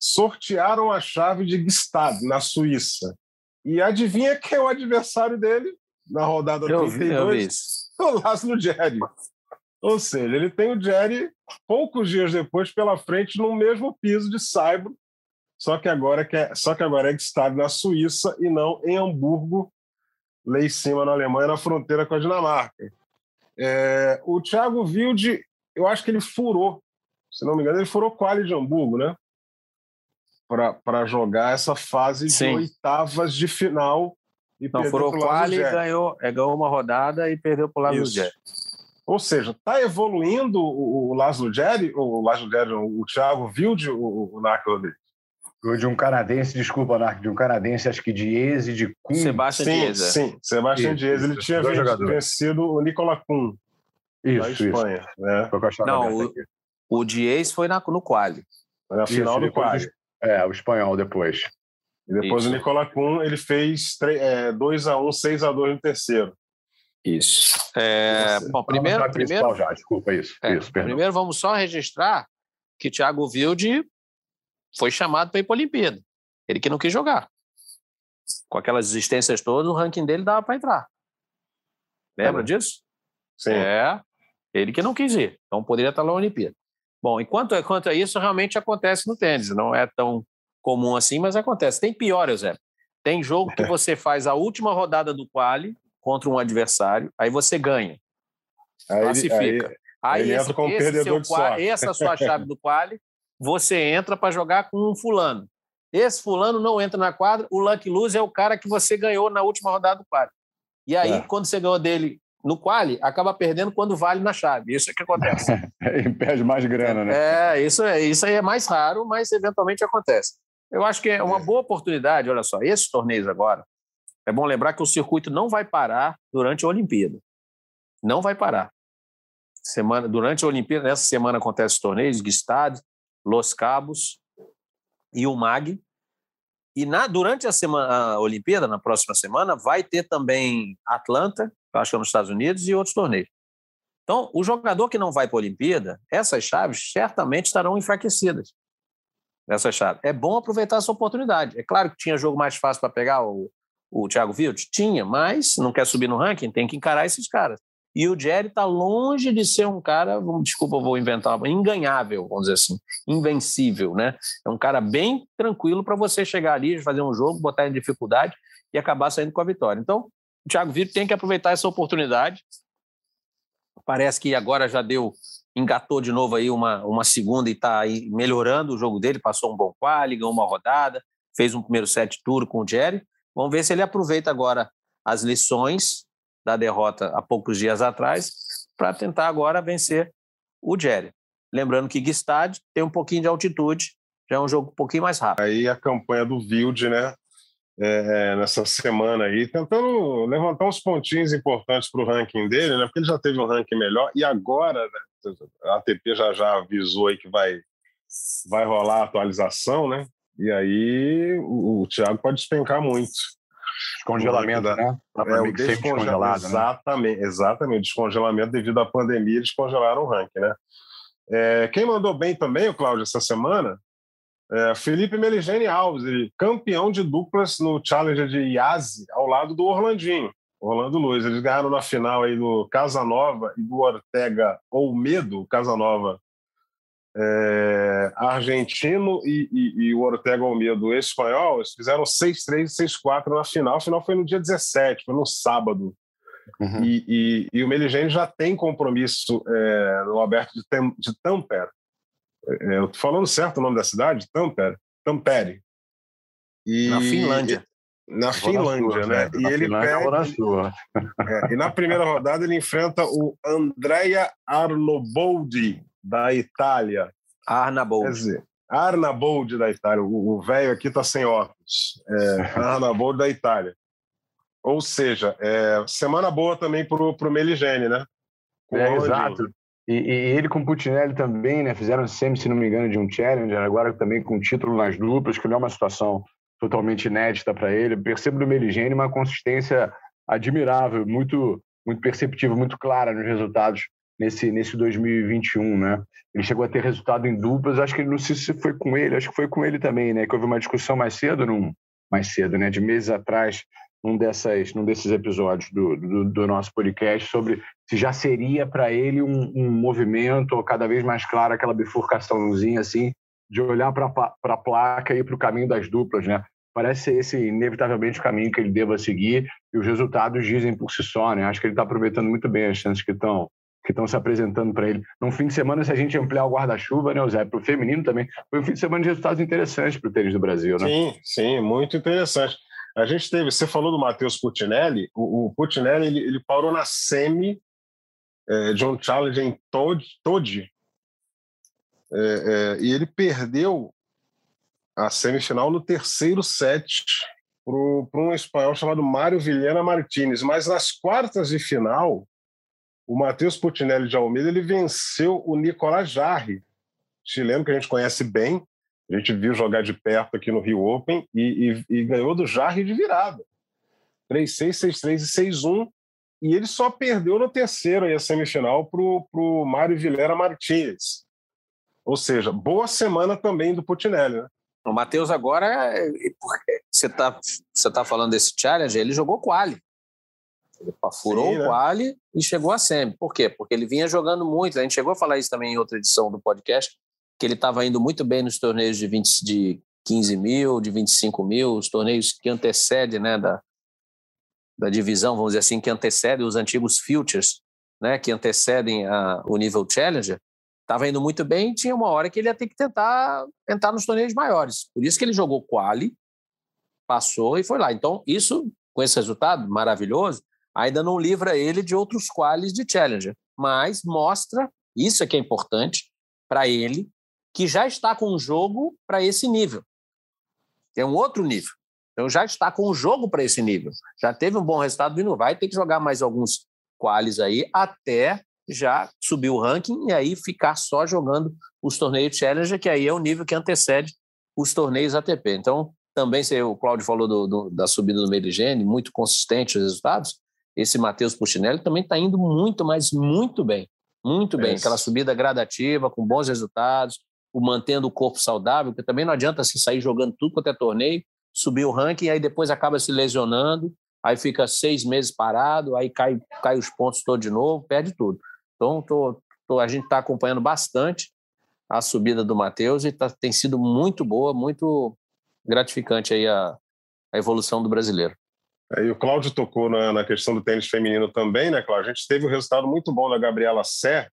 sortearam a chave de Gstad, na Suíça. E adivinha quem é o adversário dele na rodada eu 32? Vi, o Laszlo Jerry. Ou seja, ele tem o Jerry poucos dias depois pela frente no mesmo piso de Saibro, só que agora é, só que agora é está na Suíça e não em Hamburgo, lá em cima na Alemanha, na fronteira com a Dinamarca. É, o Thiago Wilde, eu acho que ele furou, se não me engano, ele furou quali de Hamburgo, né? para jogar essa fase Sim. de oitavas de final. E Não, foram quali e ganhou, é, ganhou uma rodada e perdeu para o Laszlo Jerry. Ou seja, está evoluindo o, o Laszlo Jerry, o Laszlo Jerry, o Thiago Wilde, o, o Narco Rodrigues? De um canadense, desculpa, Narco, de um canadense, acho que Diese, de Kuhn. Sebastian sim, Diese. Sim, Sebastian Diese. Ele tinha vencido o Nicola Kuhn, isso, da Espanha. Isso. Né? Não, o, o Diese foi na, no quali. Na final do quali. É, o espanhol depois. E depois Isso. o Nicola Kuhn, ele fez 2x1, 6x2 no terceiro. Isso. É, bom, primeiro, primeiro, já, desculpa isso. É, isso primeiro vamos só registrar que Thiago Wilde foi chamado para ir para a Olimpíada. Ele que não quis jogar. Com aquelas existências todas, o ranking dele dava para entrar. Lembra é. disso? Sim. É. Ele que não quis ir. Então poderia estar lá na Olimpíada. Bom, enquanto quanto a isso, realmente acontece no tênis. Não é tão comum assim, mas acontece. Tem pior, Zé. Tem jogo que você faz a última rodada do quali contra um adversário, aí você ganha. Aí, classifica. Aí, aí, aí esse, esse seu quali, essa sua chave do quali, você entra para jogar com um fulano. Esse fulano não entra na quadra, o Lucky Lose é o cara que você ganhou na última rodada do quali. E aí, é. quando você ganhou dele no quali, acaba perdendo quando vale na chave. Isso é que acontece. e perde mais grana, né? É, isso, é, isso aí é mais raro, mas eventualmente acontece. Eu acho que é uma é. boa oportunidade, olha só, esses torneios agora, é bom lembrar que o circuito não vai parar durante a Olimpíada. Não vai parar. Semana, durante a Olimpíada, nessa semana acontece os torneios, Gstad, Los Cabos e o MAG. E na, durante a, semana, a Olimpíada, na próxima semana, vai ter também Atlanta, acho que é nos Estados Unidos, e outros torneios. Então, o jogador que não vai para a Olimpíada, essas chaves certamente estarão enfraquecidas. Essas chaves. É bom aproveitar essa oportunidade. É claro que tinha jogo mais fácil para pegar o, o Thiago Wild? Tinha, mas não quer subir no ranking, tem que encarar esses caras. E o Jerry está longe de ser um cara, desculpa, vou inventar, enganhável, vamos dizer assim, invencível, né? É um cara bem tranquilo para você chegar ali, fazer um jogo, botar em dificuldade e acabar saindo com a vitória. Então, o Thiago Vitor tem que aproveitar essa oportunidade. Parece que agora já deu, engatou de novo aí uma, uma segunda e está aí melhorando o jogo dele, passou um bom quali, ganhou uma rodada, fez um primeiro set tour com o Jerry. Vamos ver se ele aproveita agora as lições da derrota há poucos dias atrás para tentar agora vencer o Jerry. Lembrando que Gstad tem um pouquinho de altitude, já é um jogo um pouquinho mais rápido. Aí a campanha do Wild, né? É, nessa semana aí, tentando levantar uns pontinhos importantes para o ranking dele, né? Porque ele já teve um ranking melhor e agora né, a ATP já já avisou aí que vai vai rolar a atualização, né? E aí o, o Thiago pode despencar muito. Descongelamento, da, né? É, o descongelado, né? exatamente, né? exatamente. Descongelamento devido à pandemia, eles congelaram o ranking, né? É, quem mandou bem também, o Cláudio, essa semana, é Felipe Meligeni Alves, ele, campeão de duplas no Challenger de Iase, ao lado do Orlandinho, Orlando Luiz. Eles ganharam na final aí do Casanova e do Ortega Olmedo, Casanova é, argentino e, e, e, o Ortega Olmedo espanhol, eles fizeram 6-3 e 6-4 na final. A final foi no dia 17, foi no sábado. Uhum. E, e, o Meligeni já tem compromisso é, no Aberto de, Tem, de Tampere. É, eu estou falando certo o nome da cidade? Tampere. Tampere. E, na Finlândia. Na Finlândia, né? E ele pega. É, e na primeira rodada ele enfrenta o Andrea Arnoboldi, da Itália. Arnabold. Quer dizer, Arnabold da Itália. O velho aqui está sem óculos. É, Arnabold da Itália. Ou seja, é, semana boa também para o Meligene, né? é, exato. E, e, ele com o Putinelli também, né? Fizeram sempre, se não me engano, de um Challenger, agora também com título nas duplas, que não é uma situação totalmente inédita para ele. percebo do Meligene uma consistência admirável, muito, muito perceptível, muito clara nos resultados nesse, nesse 2021, né? Ele chegou a ter resultado em duplas, acho que não sei se foi com ele, acho que foi com ele também, né? Que houve uma discussão mais cedo, num, mais cedo, né? De meses atrás, num, dessas, num desses episódios do, do, do nosso podcast, sobre se já seria para ele um, um movimento, ou cada vez mais claro, aquela bifurcaçãozinha assim, de olhar para a placa e para o caminho das duplas, né? Parece ser esse inevitavelmente o caminho que ele deva seguir e os resultados dizem por si só, né? Acho que ele está aproveitando muito bem as chances que estão que estão se apresentando para ele. Num fim de semana, se a gente ampliar o guarda-chuva, né, Zé, para o feminino também, foi um fim de semana de resultados interessantes para o tênis do Brasil, né? Sim, sim, muito interessante. A gente teve, você falou do Matheus Putinelli, o, o Putinelli ele, ele, parou na semi é, de um challenge em Todi, é, é, e ele perdeu a semifinal no terceiro set para um espanhol chamado Mário Vilhena Martinez. Mas nas quartas de final, o Matheus Putinelli de Almeida ele venceu o Nicolás Jarre, chileno que a gente conhece bem, a gente viu jogar de perto aqui no Rio Open e, e, e ganhou do Jarre de virada. 3-6, 6-3 e 6-1. E ele só perdeu no terceiro aí, a semifinal para o Mário Vilera Martins. Ou seja, boa semana também do Putinelli, né? O Matheus agora, é, você está você tá falando desse challenge, ele jogou quali. Ele furou Sim, né? o quali e chegou a semi. Por quê? Porque ele vinha jogando muito. A gente chegou a falar isso também em outra edição do podcast, que ele estava indo muito bem nos torneios de, 20, de 15 mil, de 25 mil, os torneios que antecedem né, da, da divisão, vamos dizer assim, que antecedem os antigos futures, né, que antecedem a, o nível challenger, estava indo muito bem, tinha uma hora que ele ia ter que tentar entrar nos torneios maiores. Por isso que ele jogou quali, passou e foi lá. Então, isso, com esse resultado maravilhoso, ainda não livra ele de outros quales de Challenger, mas mostra, isso é que é importante, para ele, que já está com o jogo para esse nível. Tem um outro nível. Então já está com o jogo para esse nível. Já teve um bom resultado e não vai ter que jogar mais alguns quales aí até já subir o ranking e aí ficar só jogando os torneios Challenger, que aí é o nível que antecede os torneios ATP. Então, também, o Claudio falou do, do, da subida do Meligene, muito consistente os resultados, esse Matheus Puccinelli também está indo muito, mas muito bem. Muito bem. Aquela subida gradativa, com bons resultados, o mantendo o corpo saudável, porque também não adianta se sair jogando tudo quanto é torneio, subir o ranking, e aí depois acaba se lesionando, aí fica seis meses parado, aí cai, cai os pontos todos de novo, perde tudo. Então, tô, tô, a gente está acompanhando bastante a subida do Matheus e tá, tem sido muito boa, muito gratificante aí a, a evolução do brasileiro. Aí o Cláudio tocou na, na, questão do tênis feminino também, né, Cláudio? A gente teve um resultado muito bom da Gabriela Sé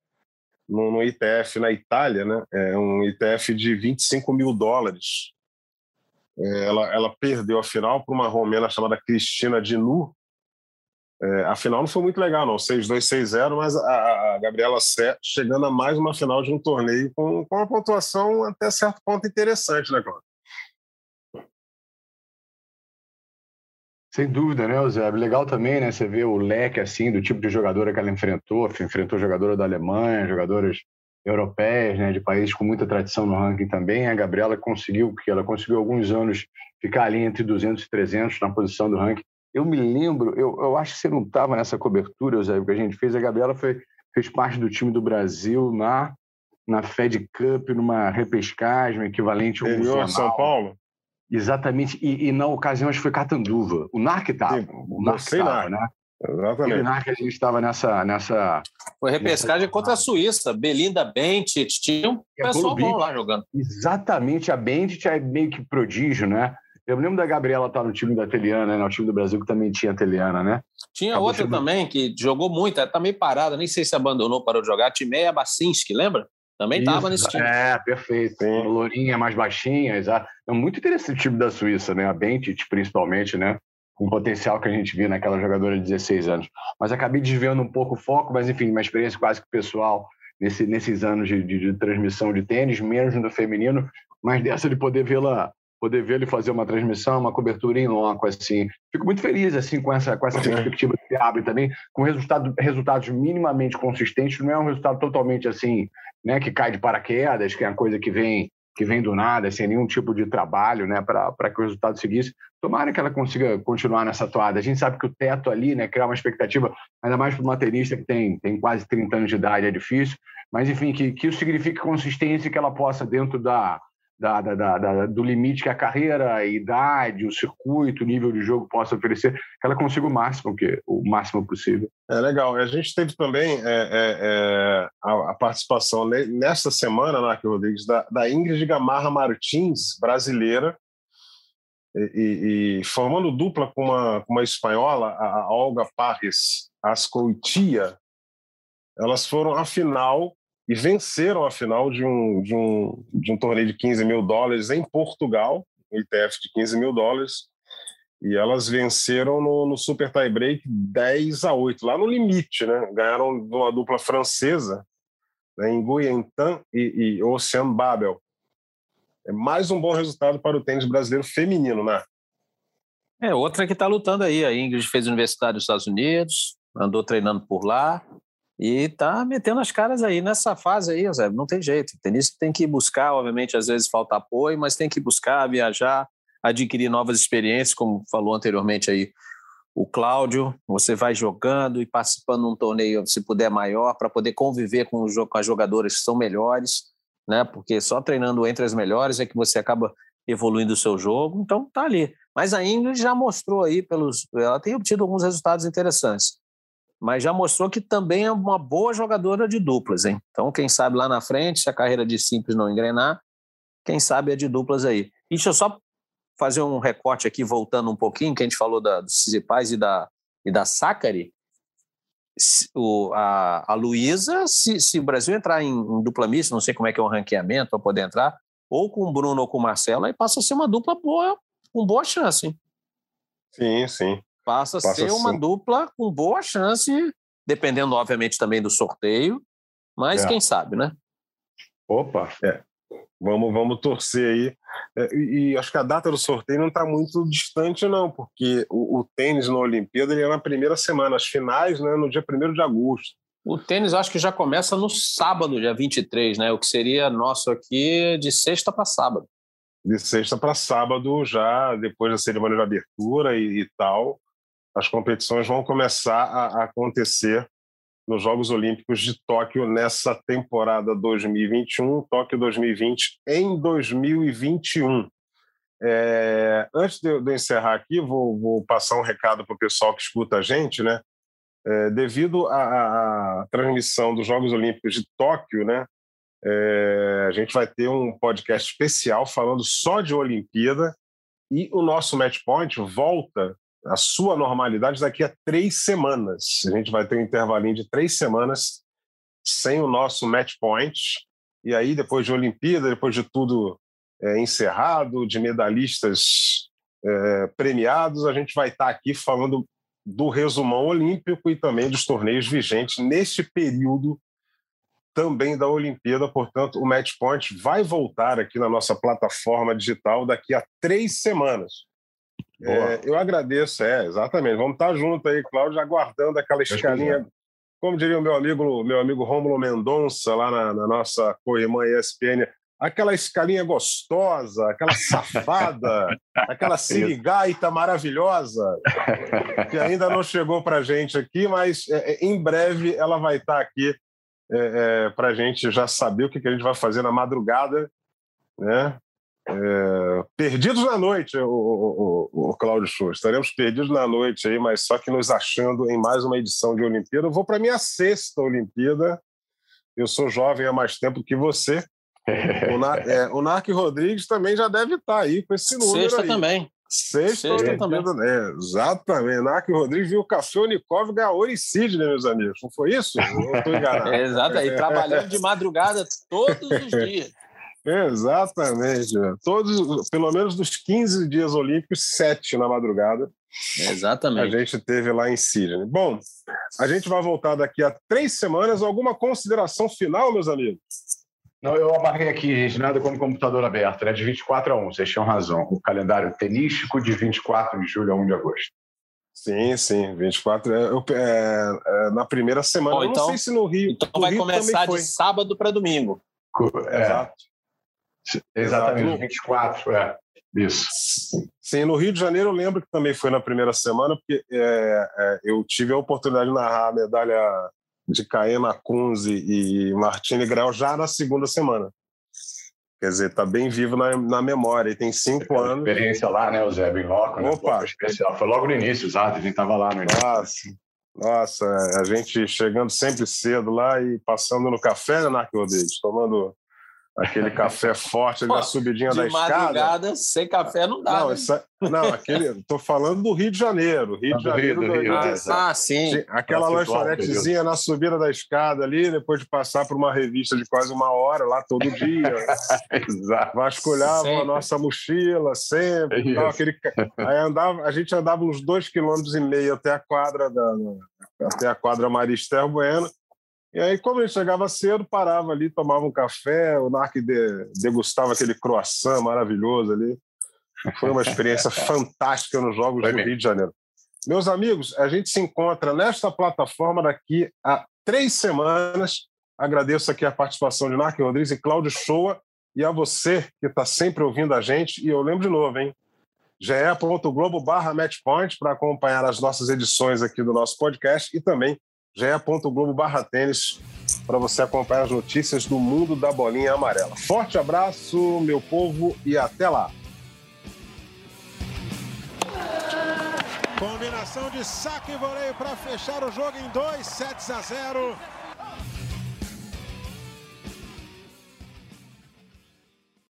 no, no ITF na Itália, né? É um ITF de 25 mil dólares. É, ela, ela perdeu a final para uma romena chamada Cristina Dinu. É, a final não foi muito legal, não, 6-2, 6-0, mas a, a, Gabriela Sé chegando a mais uma final de um torneio com, com uma pontuação até certo ponto interessante, né, Cláudio? Sem dúvida, né, Zé? Legal também, né? Você vê o leque, assim, do tipo de jogadora que ela enfrentou. Enfrentou jogadora da Alemanha, jogadoras europeias, né, de países com muita tradição no ranking também. A Gabriela conseguiu, que ela conseguiu alguns anos ficar ali entre 200 e 300 na posição do ranking. Eu me lembro, eu, eu acho que você não estava nessa cobertura, Zé, que a gente fez. A Gabriela foi, fez parte do time do Brasil na, na Fed Cup, numa repescagem, equivalente ao São Paulo? Exatamente, e, e, na ocasião acho que foi Catanduva. O NARC estava. O NARC estava, né? Exatamente. O NARC a gente estava nessa, nessa. Foi repescagem nessa... contra a Suíça. Belinda Bentit, tinha um é pessoal bom lá jogando. Exatamente, a Bentit é meio que prodígio, né? Eu lembro da Gabriela estar tá no time da Teliana, né? No time do Brasil que também tinha Teliana, né? Tinha Acabou outra também que jogou muito, está meio parada, nem sei se abandonou, parou de jogar. Timeia Bacinski, lembra? Também estava nesse time. É, perfeito. Sim. Lourinha mais baixinha, exato. É muito interessante o time da Suíça, né? A Bentit, principalmente, né? Com o potencial que a gente viu naquela jogadora de 16 anos. Mas acabei desviando um pouco o foco, mas enfim, uma experiência quase que pessoal nesse, nesses anos de, de, de transmissão de tênis, menos no feminino, mas dessa de poder vê-la poder ver ele fazer uma transmissão, uma cobertura em loco, assim. Fico muito feliz, assim, com essa, com essa perspectiva que abre também, com resultado, resultados minimamente consistentes, não é um resultado totalmente, assim, né, que cai de paraquedas, que é uma coisa que vem que vem do nada, sem nenhum tipo de trabalho, né, para que o resultado seguisse. Tomara que ela consiga continuar nessa toada. A gente sabe que o teto ali, né, criar uma expectativa, ainda mais para uma tenista que tem, tem quase 30 anos de idade, é difícil, mas enfim, que, que isso signifique consistência e que ela possa, dentro da, da, da, da, do limite que a carreira, a idade, o circuito, o nível de jogo possa oferecer, que ela consiga o máximo, que, o máximo possível. É legal. A gente teve também é, é, é, a, a, participação nesta semana, Narco Rodrigues, da, da Ingrid Gamarra Martins, brasileira, e, e, formando dupla com uma, com uma espanhola, a, a Olga Parres Ascoitia, elas foram à final e venceram a final de um, de um, de um torneio de 15 mil dólares em Portugal, um ITF de 15 mil dólares, e elas venceram no, no Super Tie Break 10 a 8, lá no limite, né? Ganharam de uma dupla francesa, né, em Guyentan e, e Ocean Babel. É mais um bom resultado para o tênis brasileiro feminino, né? É, outra que está lutando aí. A Ingrid fez universidade nos Estados Unidos, andou treinando por lá, e tá metendo as caras aí nessa fase aí, Zé, não tem jeito. O tenista tem que buscar, obviamente, às vezes falta apoio, mas tem que buscar viajar, adquirir novas experiências, como falou anteriormente aí o Cláudio. Você vai jogando e participando de um torneio, se puder, maior, para poder conviver com, com as jogadoras que são melhores, né? Porque só treinando entre as melhores é que você acaba evoluindo o seu jogo. Então tá ali. Mas a Ingrid já mostrou aí pelos, ela tem obtido alguns resultados interessantes mas já mostrou que também é uma boa jogadora de duplas, hein? Então, quem sabe lá na frente, se a carreira de simples não engrenar, quem sabe é de duplas aí. E deixa eu só fazer um recorte aqui, voltando um pouquinho, que a gente falou da, do Cizipaz e da, e da Sacari. O, a, a Luísa, se, se o Brasil entrar em, em dupla mista, não sei como é que é o ranqueamento para poder entrar, ou com o Bruno ou com o Marcelo, aí passa a ser uma dupla boa, com boa chance. Hein? Sim, sim. Passa a ser uma dupla com boa chance, dependendo, obviamente, também do sorteio, mas é. quem sabe, né? Opa, é. Vamos, vamos torcer aí. É, e, e, acho que a data do sorteio não está muito distante, não, porque o, o, tênis na Olimpíada ele é na primeira semana, as finais né, no dia 1 de agosto. O tênis acho que já começa no sábado, dia 23, né? O que seria nosso aqui de sexta para sábado. De sexta para sábado, já depois da cerimônia de abertura e, e tal as competições vão começar a, acontecer nos Jogos Olímpicos de Tóquio nessa temporada 2021, Tóquio 2020 em 2021. É, antes de eu, encerrar aqui, vou, vou passar um recado para o pessoal que escuta a gente, né? É, devido à, transmissão dos Jogos Olímpicos de Tóquio, né? É, a gente vai ter um podcast especial falando só de Olimpíada e o nosso Match Point volta a sua normalidade daqui a três semanas. A gente vai ter um intervalinho de três semanas sem o nosso match point. E aí, depois de Olimpíada, depois de tudo é, encerrado, de medalhistas é, premiados, a gente vai estar aqui falando do resumão olímpico e também dos torneios vigentes neste período também da Olimpíada. Portanto, o Match Point vai voltar aqui na nossa plataforma digital daqui a três semanas. É, eu agradeço, é, exatamente. Vamos estar junto aí, Cláudio, aguardando aquela escalinha. Como diria o meu amigo, meu amigo Rômulo Mendonça, lá na, na nossa co-irmã ESPN, aquela escalinha gostosa, aquela safada, aquela sirigaita maravilhosa, que ainda não chegou para a gente aqui, mas é, é, em breve ela vai estar aqui é, é, para a gente já saber o que, que, a gente vai fazer na madrugada, né? É, perdidos na noite, o, o, o, o Cláudio Show. Estaremos perdidos na noite aí, mas só que nos achando em mais uma edição de Olimpíada. Eu vou para minha sexta Olimpíada. Eu sou jovem há mais tempo que você. O, Na, é, o Narc Rodrigues também já deve estar aí com esse número. Sexta aí. também. Sexta, Sexta também. É, exatamente. Narc Rodrigues viu o Café Unicov ganhar ouro em Sidney, meus amigos. Não foi isso? Eu estou enganado. É, exato, e trabalhando de madrugada todos os dias. Exatamente. Todos, pelo menos dos 15 dias olímpicos, sete na madrugada. Exatamente. A gente teve lá em Sydney. Bom, a gente vai voltar daqui a três semanas. Alguma consideração final, meus amigos? Não, eu amarrei aqui, gente, nada como computador aberto, né? De 24 a 1, vocês tinham razão. O calendário tenístico de 24 de julho a 1 de agosto. Sim, sim, 24 é, é, é na primeira semana. Bom, então, não sei se no Rio. Então vai Rio começar de sábado para domingo. É, Exato. Exatamente, Exato. 24, é. Isso. Sim, no Rio de Janeiro eu lembro que também foi na primeira semana, porque é, é, eu tive a oportunidade de narrar a medalha de Caena Kunze e Martini Grau já na segunda semana. Quer dizer, está bem vivo na, na memória. E tem cinco anos. Experiência lá, né, o Zé Bem Loco, né? Opa! Pô, especial. Foi logo no início, exato. A gente estava lá no início. Nossa, nossa, a gente chegando sempre cedo lá e passando no café, né, Narco Rodrigues? Tomando aquele café forte ali na subidinha de da escada. madrugada, sem café não dá. Não, né? essa, não aquele. Tô falando do Rio de Janeiro. Rio de Janeiro. Rio, do Rio, ah, ah, sim. Aquela lanchonetezinha na subida da escada ali, depois de passar por uma revista de quase uma hora lá todo dia. Exato. Vasculhava sempre. a nossa mochila sempre. Tal, aquele... Aí andava, a gente andava uns dois quilômetros e meio até a quadra da, até a quadra Maria Esther Bueno e aí, como ele chegava cedo, parava ali, tomava um café, o Narc de, degustava aquele croissant maravilhoso ali. Foi uma experiência fantástica nos Jogos do. Rio de Janeiro. Meus amigos, a gente se encontra nesta plataforma daqui a três semanas. Agradeço aqui a participação de Narc Rodrigues e Cláudio Shoa e a você que está sempre ouvindo a gente. E eu lembro de novo, hein? ge.globo barra matchpoint para acompanhar as nossas edições aqui do nosso podcast e também ge.globo barra tênis para você acompanhar as notícias do mundo da bolinha amarela. Forte abraço, meu povo, e até lá. Combinação de saque e voleio para fechar o jogo em 2 sets a 0.